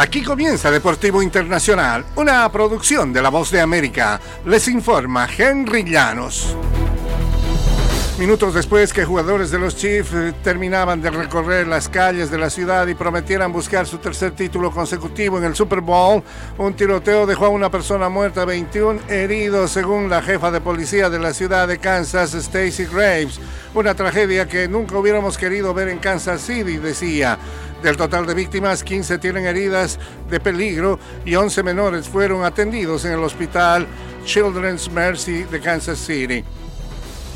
Aquí comienza Deportivo Internacional, una producción de La Voz de América. Les informa Henry Llanos. Minutos después que jugadores de los Chiefs eh, terminaban de recorrer las calles de la ciudad y prometieran buscar su tercer título consecutivo en el Super Bowl, un tiroteo dejó a una persona muerta, 21 heridos, según la jefa de policía de la ciudad de Kansas, Stacy Graves. Una tragedia que nunca hubiéramos querido ver en Kansas City, decía. Del total de víctimas, 15 tienen heridas de peligro y 11 menores fueron atendidos en el hospital Children's Mercy de Kansas City.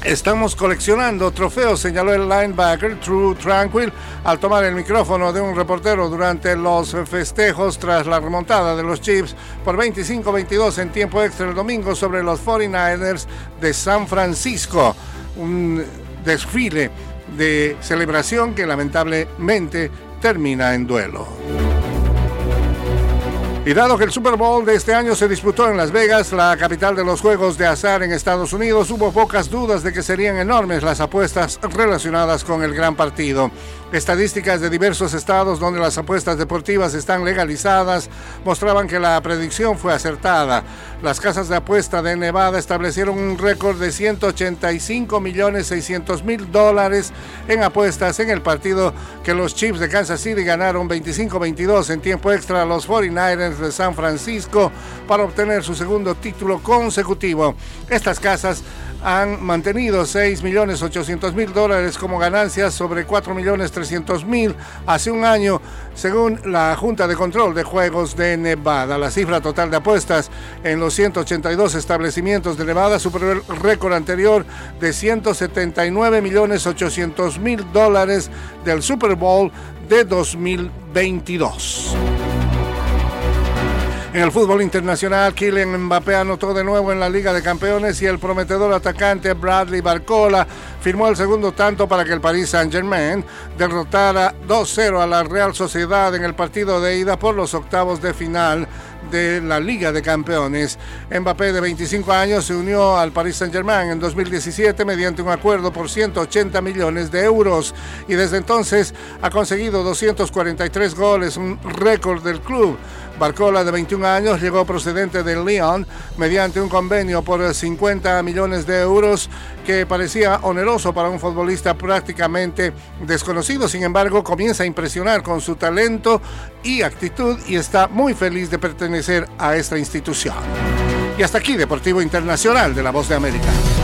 Estamos coleccionando trofeos, señaló el linebacker True Tranquil al tomar el micrófono de un reportero durante los festejos tras la remontada de los Chiefs por 25-22 en tiempo extra el domingo sobre los 49ers de San Francisco. Un desfile de celebración que lamentablemente termina en duelo. Y dado que el Super Bowl de este año se disputó en Las Vegas, la capital de los juegos de azar en Estados Unidos, hubo pocas dudas de que serían enormes las apuestas relacionadas con el gran partido. Estadísticas de diversos estados donde las apuestas deportivas están legalizadas mostraban que la predicción fue acertada. Las casas de apuesta de Nevada establecieron un récord de 185 millones 600 mil dólares en apuestas en el partido que los Chiefs de Kansas City ganaron 25-22 en tiempo extra a los 49ers de San Francisco para obtener su segundo título consecutivo. Estas casas han mantenido 6.800.000 dólares como ganancias sobre 4.300.000 hace un año, según la Junta de Control de Juegos de Nevada. La cifra total de apuestas en los 182 establecimientos de Nevada superó el récord anterior de 179.800.000 dólares del Super Bowl de 2022. En el fútbol internacional, Kylian Mbappé anotó de nuevo en la Liga de Campeones y el prometedor atacante Bradley Barcola firmó el segundo tanto para que el Paris Saint-Germain derrotara 2-0 a la Real Sociedad en el partido de ida por los octavos de final de la Liga de Campeones. Mbappé, de 25 años, se unió al Paris Saint-Germain en 2017 mediante un acuerdo por 180 millones de euros y desde entonces ha conseguido 243 goles, un récord del club. Barcola, de 21 años, llegó procedente del Lyon mediante un convenio por 50 millones de euros que parecía oneroso para un futbolista prácticamente desconocido. Sin embargo, comienza a impresionar con su talento y actitud y está muy feliz de pertenecer a esta institución. Y hasta aquí, Deportivo Internacional de la Voz de América.